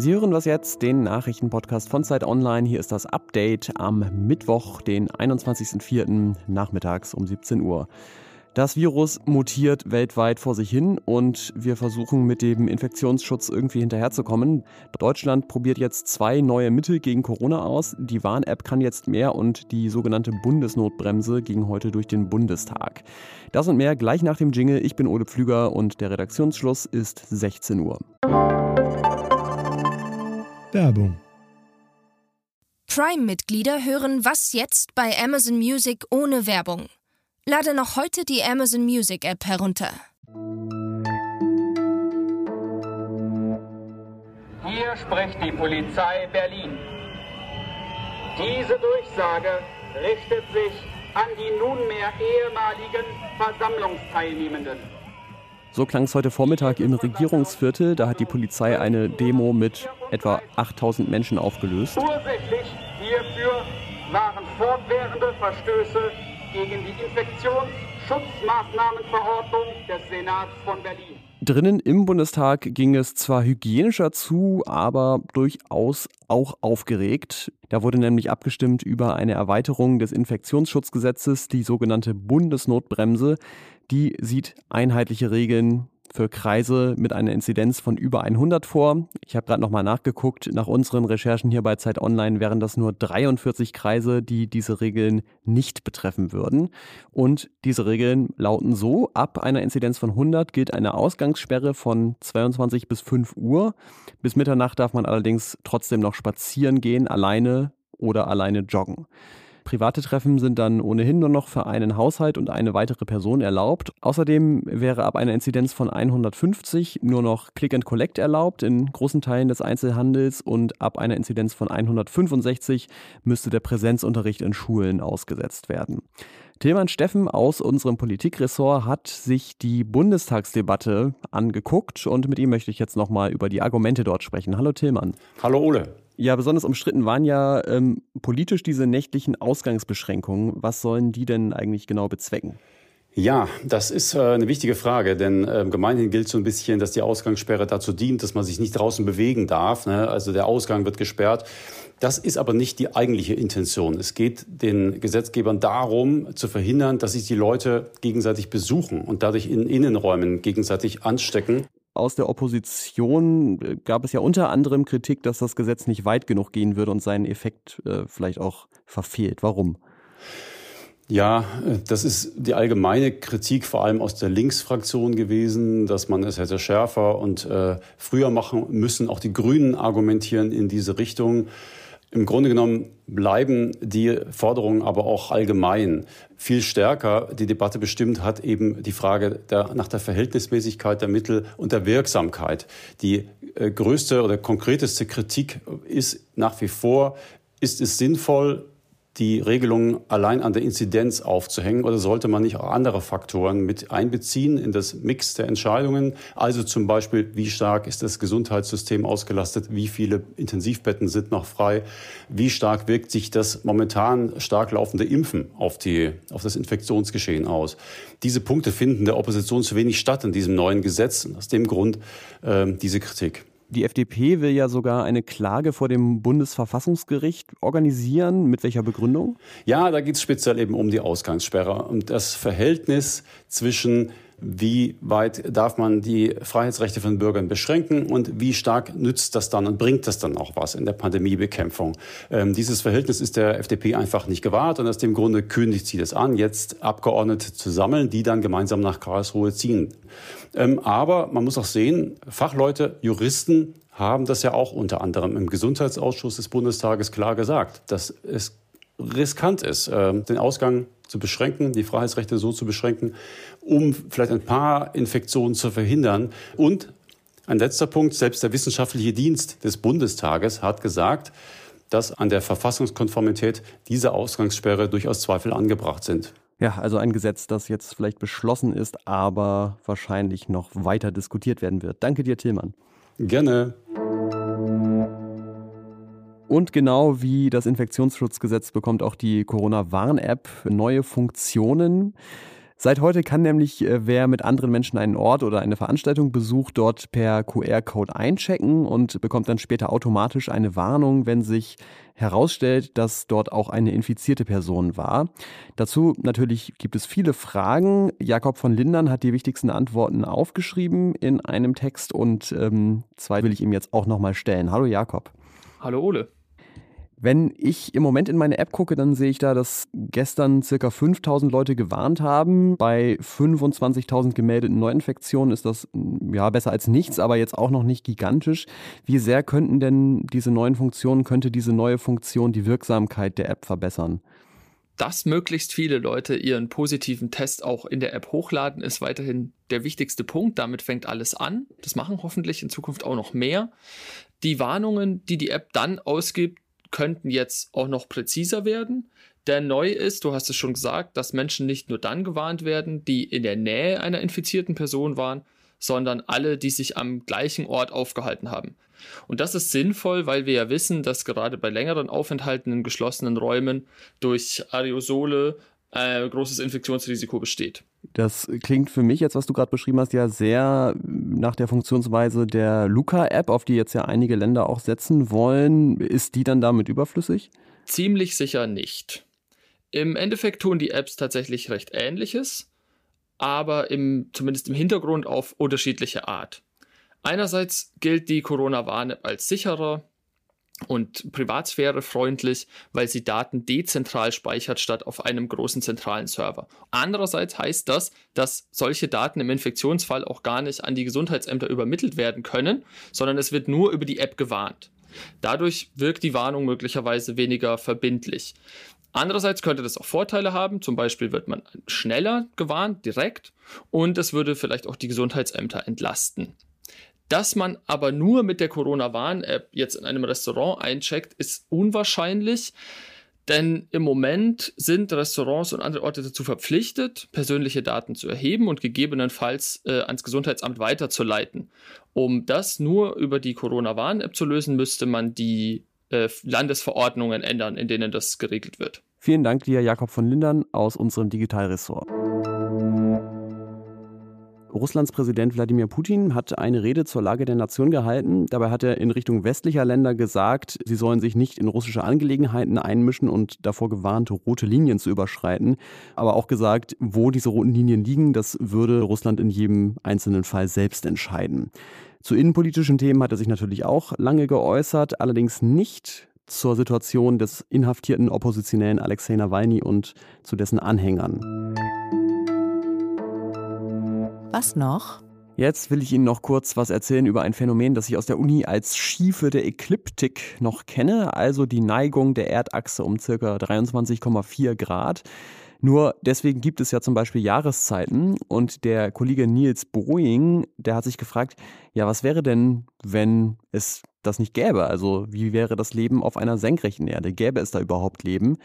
Sie hören was jetzt, den Nachrichtenpodcast von Zeit Online. Hier ist das Update am Mittwoch, den 21.04. nachmittags um 17 Uhr. Das Virus mutiert weltweit vor sich hin und wir versuchen mit dem Infektionsschutz irgendwie hinterherzukommen. Deutschland probiert jetzt zwei neue Mittel gegen Corona aus. Die Warn-App kann jetzt mehr und die sogenannte Bundesnotbremse ging heute durch den Bundestag. Das und mehr gleich nach dem Jingle. Ich bin Ole Pflüger und der Redaktionsschluss ist 16 Uhr. Werbung Prime-Mitglieder hören Was jetzt bei Amazon Music ohne Werbung. Lade noch heute die Amazon Music App herunter. Hier spricht die Polizei Berlin. Diese Durchsage richtet sich an die nunmehr ehemaligen Versammlungsteilnehmenden. So klang es heute Vormittag im Regierungsviertel. Da hat die Polizei eine Demo mit etwa 8000 Menschen aufgelöst. Ursächlich hierfür waren fortwährende Verstöße gegen die Infektionsschutzmaßnahmenverordnung des Senats von Berlin. Drinnen im Bundestag ging es zwar hygienischer zu, aber durchaus auch aufgeregt. Da wurde nämlich abgestimmt über eine Erweiterung des Infektionsschutzgesetzes, die sogenannte Bundesnotbremse. Die sieht einheitliche Regeln für Kreise mit einer Inzidenz von über 100 vor. Ich habe gerade nochmal nachgeguckt. Nach unseren Recherchen hier bei Zeit Online wären das nur 43 Kreise, die diese Regeln nicht betreffen würden. Und diese Regeln lauten so, ab einer Inzidenz von 100 gilt eine Ausgangssperre von 22 bis 5 Uhr. Bis Mitternacht darf man allerdings trotzdem noch spazieren gehen, alleine oder alleine joggen. Private Treffen sind dann ohnehin nur noch für einen Haushalt und eine weitere Person erlaubt. Außerdem wäre ab einer Inzidenz von 150 nur noch Click and Collect erlaubt in großen Teilen des Einzelhandels und ab einer Inzidenz von 165 müsste der Präsenzunterricht in Schulen ausgesetzt werden. Tilman Steffen aus unserem Politikressort hat sich die Bundestagsdebatte angeguckt und mit ihm möchte ich jetzt nochmal über die Argumente dort sprechen. Hallo Tilman. Hallo Ole. Ja, besonders umstritten waren ja ähm, politisch diese nächtlichen Ausgangsbeschränkungen. Was sollen die denn eigentlich genau bezwecken? Ja, das ist äh, eine wichtige Frage, denn äh, gemeinhin gilt so ein bisschen, dass die Ausgangssperre dazu dient, dass man sich nicht draußen bewegen darf. Ne? Also der Ausgang wird gesperrt. Das ist aber nicht die eigentliche Intention. Es geht den Gesetzgebern darum, zu verhindern, dass sich die Leute gegenseitig besuchen und dadurch in Innenräumen gegenseitig anstecken aus der Opposition äh, gab es ja unter anderem Kritik, dass das Gesetz nicht weit genug gehen würde und seinen Effekt äh, vielleicht auch verfehlt. Warum? Ja, äh, das ist die allgemeine Kritik vor allem aus der Linksfraktion gewesen, dass man es hätte schärfer und äh, früher machen müssen. Auch die Grünen argumentieren in diese Richtung. Im Grunde genommen bleiben die Forderungen aber auch allgemein. Viel stärker die Debatte bestimmt hat eben die Frage der, nach der Verhältnismäßigkeit der Mittel und der Wirksamkeit. Die äh, größte oder konkreteste Kritik ist nach wie vor, ist es sinnvoll, die Regelung allein an der Inzidenz aufzuhängen oder sollte man nicht auch andere Faktoren mit einbeziehen in das Mix der Entscheidungen? Also zum Beispiel, wie stark ist das Gesundheitssystem ausgelastet? Wie viele Intensivbetten sind noch frei? Wie stark wirkt sich das momentan stark laufende Impfen auf, die, auf das Infektionsgeschehen aus? Diese Punkte finden der Opposition zu wenig statt in diesem neuen Gesetz. Aus dem Grund äh, diese Kritik. Die FDP will ja sogar eine Klage vor dem Bundesverfassungsgericht organisieren. Mit welcher Begründung? Ja, da geht es speziell eben um die Ausgangssperre und das Verhältnis zwischen wie weit darf man die Freiheitsrechte von Bürgern beschränken und wie stark nützt das dann und bringt das dann auch was in der Pandemiebekämpfung. Ähm, dieses Verhältnis ist der FDP einfach nicht gewahrt und aus dem Grunde kündigt sie das an, jetzt Abgeordnete zu sammeln, die dann gemeinsam nach Karlsruhe ziehen. Ähm, aber man muss auch sehen, Fachleute, Juristen haben das ja auch unter anderem im Gesundheitsausschuss des Bundestages klar gesagt, dass es riskant ist, ähm, den Ausgang zu beschränken, die Freiheitsrechte so zu beschränken, um vielleicht ein paar Infektionen zu verhindern. Und ein letzter Punkt, selbst der wissenschaftliche Dienst des Bundestages hat gesagt, dass an der Verfassungskonformität dieser Ausgangssperre durchaus Zweifel angebracht sind. Ja, also ein Gesetz, das jetzt vielleicht beschlossen ist, aber wahrscheinlich noch weiter diskutiert werden wird. Danke dir, Tillmann. Gerne. Und genau wie das Infektionsschutzgesetz bekommt auch die Corona-Warn-App neue Funktionen. Seit heute kann nämlich äh, wer mit anderen Menschen einen Ort oder eine Veranstaltung besucht, dort per QR-Code einchecken und bekommt dann später automatisch eine Warnung, wenn sich herausstellt, dass dort auch eine infizierte Person war. Dazu natürlich gibt es viele Fragen. Jakob von Lindern hat die wichtigsten Antworten aufgeschrieben in einem Text und ähm, zwei will ich ihm jetzt auch nochmal stellen. Hallo Jakob. Hallo Ole. Wenn ich im Moment in meine App gucke, dann sehe ich da, dass gestern circa 5000 Leute gewarnt haben. Bei 25.000 gemeldeten Neuinfektionen ist das mm, ja besser als nichts, aber jetzt auch noch nicht gigantisch. Wie sehr könnten denn diese neuen Funktionen, könnte diese neue Funktion die Wirksamkeit der App verbessern? Dass möglichst viele Leute ihren positiven Test auch in der App hochladen, ist weiterhin der wichtigste Punkt. Damit fängt alles an. Das machen hoffentlich in Zukunft auch noch mehr. Die Warnungen, die die App dann ausgibt, könnten jetzt auch noch präziser werden. Der neu ist, du hast es schon gesagt, dass Menschen nicht nur dann gewarnt werden, die in der Nähe einer infizierten Person waren, sondern alle, die sich am gleichen Ort aufgehalten haben. Und das ist sinnvoll, weil wir ja wissen, dass gerade bei längeren Aufenthalten in geschlossenen Räumen durch Aerosole äh, großes Infektionsrisiko besteht. Das klingt für mich jetzt, was du gerade beschrieben hast, ja sehr nach der Funktionsweise der Luca-App, auf die jetzt ja einige Länder auch setzen wollen. Ist die dann damit überflüssig? Ziemlich sicher nicht. Im Endeffekt tun die Apps tatsächlich recht Ähnliches, aber im, zumindest im Hintergrund auf unterschiedliche Art. Einerseits gilt die Corona-Warn-App als sicherer, und privatsphärefreundlich, weil sie Daten dezentral speichert statt auf einem großen zentralen Server. Andererseits heißt das, dass solche Daten im Infektionsfall auch gar nicht an die Gesundheitsämter übermittelt werden können, sondern es wird nur über die App gewarnt. Dadurch wirkt die Warnung möglicherweise weniger verbindlich. Andererseits könnte das auch Vorteile haben, zum Beispiel wird man schneller gewarnt, direkt, und es würde vielleicht auch die Gesundheitsämter entlasten. Dass man aber nur mit der Corona-Warn-App jetzt in einem Restaurant eincheckt, ist unwahrscheinlich. Denn im Moment sind Restaurants und andere Orte dazu verpflichtet, persönliche Daten zu erheben und gegebenenfalls äh, ans Gesundheitsamt weiterzuleiten. Um das nur über die Corona-Warn-App zu lösen, müsste man die äh, Landesverordnungen ändern, in denen das geregelt wird. Vielen Dank dir, Jakob von Lindern aus unserem Digitalressort. Russlands Präsident Wladimir Putin hat eine Rede zur Lage der Nation gehalten. Dabei hat er in Richtung westlicher Länder gesagt, sie sollen sich nicht in russische Angelegenheiten einmischen und davor gewarnt, rote Linien zu überschreiten. Aber auch gesagt, wo diese roten Linien liegen, das würde Russland in jedem einzelnen Fall selbst entscheiden. Zu innenpolitischen Themen hat er sich natürlich auch lange geäußert, allerdings nicht zur Situation des inhaftierten Oppositionellen Alexei Nawalny und zu dessen Anhängern. Was noch? Jetzt will ich Ihnen noch kurz was erzählen über ein Phänomen, das ich aus der Uni als Schiefe der Ekliptik noch kenne, also die Neigung der Erdachse um circa 23,4 Grad. Nur deswegen gibt es ja zum Beispiel Jahreszeiten und der Kollege Niels Boeing, der hat sich gefragt, ja, was wäre denn, wenn es das nicht gäbe? Also wie wäre das Leben auf einer senkrechten Erde? Gäbe es da überhaupt Leben?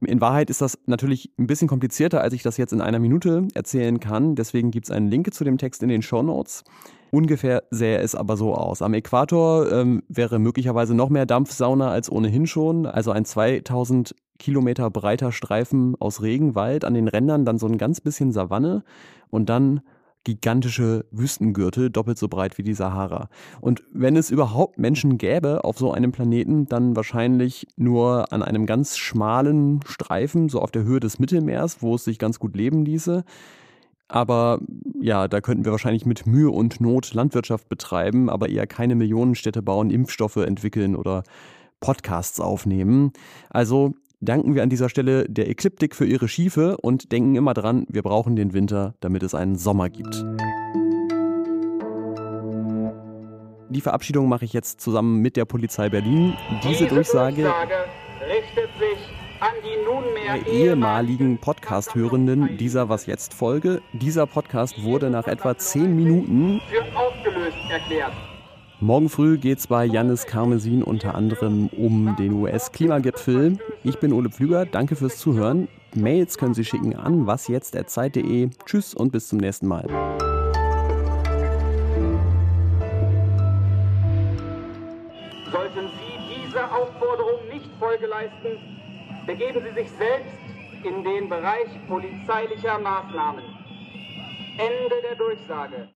In Wahrheit ist das natürlich ein bisschen komplizierter, als ich das jetzt in einer Minute erzählen kann. Deswegen gibt es einen Link zu dem Text in den Show Notes. Ungefähr sähe es aber so aus. Am Äquator ähm, wäre möglicherweise noch mehr Dampfsauna als ohnehin schon. Also ein 2000 Kilometer breiter Streifen aus Regenwald. An den Rändern dann so ein ganz bisschen Savanne. Und dann gigantische Wüstengürtel, doppelt so breit wie die Sahara. Und wenn es überhaupt Menschen gäbe auf so einem Planeten, dann wahrscheinlich nur an einem ganz schmalen Streifen, so auf der Höhe des Mittelmeers, wo es sich ganz gut leben ließe. Aber ja, da könnten wir wahrscheinlich mit Mühe und Not Landwirtschaft betreiben, aber eher keine Millionenstädte bauen, Impfstoffe entwickeln oder Podcasts aufnehmen. Also danken wir an dieser Stelle der Ekliptik für ihre Schiefe und denken immer dran, wir brauchen den Winter, damit es einen Sommer gibt. Die Verabschiedung mache ich jetzt zusammen mit der Polizei Berlin. Diese, Diese Durchsage, Durchsage richtet sich an die nunmehr ehemaligen Podcast-Hörenden dieser Was jetzt Folge. Dieser Podcast wurde nach etwa zehn Minuten für aufgelöst erklärt. Morgen früh geht es bei Jannis Karmesin unter anderem um den US-Klimagipfel. Ich bin Ole Pflüger, danke fürs Zuhören. Mails können Sie schicken an wasjetzt.zeit.de. Tschüss und bis zum nächsten Mal. Sollten Sie dieser Aufforderung nicht Folge leisten, begeben Sie sich selbst in den Bereich polizeilicher Maßnahmen. Ende der Durchsage.